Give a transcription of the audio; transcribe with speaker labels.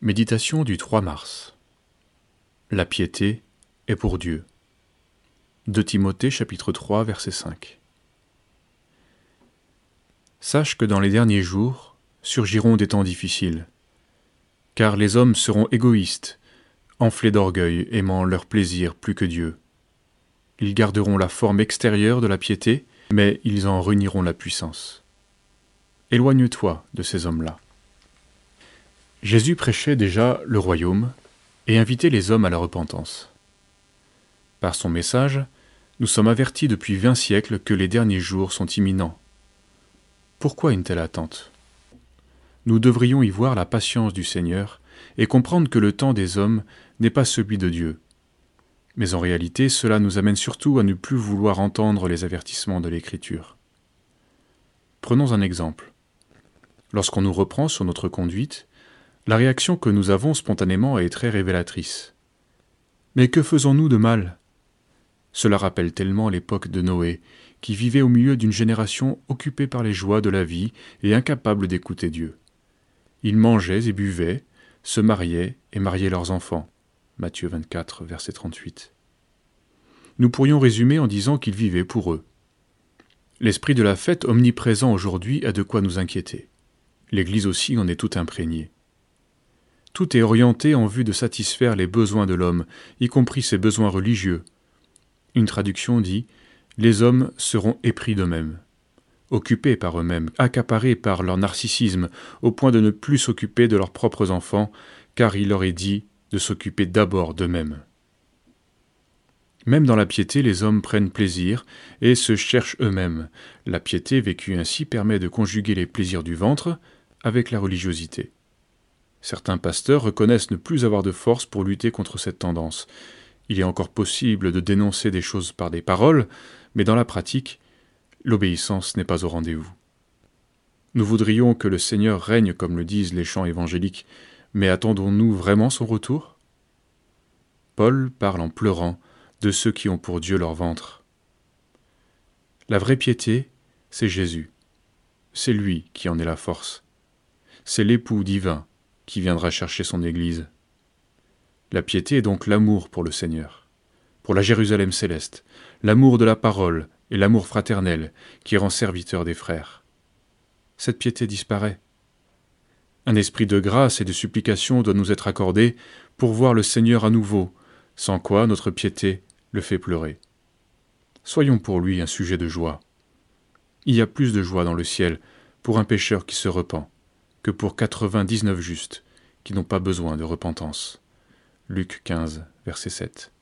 Speaker 1: Méditation du 3 mars. La piété est pour Dieu. De Timothée chapitre 3 verset 5. Sache que dans les derniers jours surgiront des temps difficiles, car les hommes seront égoïstes, enflés d'orgueil, aimant leur plaisir plus que Dieu. Ils garderont la forme extérieure de la piété, mais ils en renieront la puissance. Éloigne-toi de ces hommes-là. Jésus prêchait déjà le royaume et invitait les hommes à la repentance. Par son message, nous sommes avertis depuis vingt siècles que les derniers jours sont imminents. Pourquoi une telle attente? Nous devrions y voir la patience du Seigneur et comprendre que le temps des hommes n'est pas celui de Dieu. Mais en réalité, cela nous amène surtout à ne plus vouloir entendre les avertissements de l'Écriture. Prenons un exemple. Lorsqu'on nous reprend sur notre conduite, la réaction que nous avons spontanément est très révélatrice. Mais que faisons-nous de mal? Cela rappelle tellement l'époque de Noé, qui vivait au milieu d'une génération occupée par les joies de la vie et incapable d'écouter Dieu. Ils mangeaient et buvaient, se mariaient et mariaient leurs enfants. Matthieu 24, verset 38. Nous pourrions résumer en disant qu'ils vivaient pour eux. L'esprit de la fête omniprésent aujourd'hui a de quoi nous inquiéter. L'Église aussi en est tout imprégnée. Tout est orienté en vue de satisfaire les besoins de l'homme, y compris ses besoins religieux. Une traduction dit Les hommes seront épris d'eux-mêmes, occupés par eux-mêmes, accaparés par leur narcissisme, au point de ne plus s'occuper de leurs propres enfants, car il leur est dit de s'occuper d'abord d'eux-mêmes. Même dans la piété, les hommes prennent plaisir et se cherchent eux-mêmes. La piété vécue ainsi permet de conjuguer les plaisirs du ventre avec la religiosité. Certains pasteurs reconnaissent ne plus avoir de force pour lutter contre cette tendance. Il est encore possible de dénoncer des choses par des paroles, mais dans la pratique, l'obéissance n'est pas au rendez-vous. Nous voudrions que le Seigneur règne comme le disent les chants évangéliques, mais attendons-nous vraiment son retour? Paul parle en pleurant de ceux qui ont pour Dieu leur ventre. La vraie piété, c'est Jésus. C'est lui qui en est la force. C'est l'époux divin qui viendra chercher son Église. La piété est donc l'amour pour le Seigneur, pour la Jérusalem céleste, l'amour de la parole et l'amour fraternel qui rend serviteur des frères. Cette piété disparaît. Un esprit de grâce et de supplication doit nous être accordé pour voir le Seigneur à nouveau, sans quoi notre piété le fait pleurer. Soyons pour lui un sujet de joie. Il y a plus de joie dans le ciel pour un pécheur qui se repent que pour quatre-vingt-dix-neuf justes qui n'ont pas besoin de repentance. Luc 15, verset 7.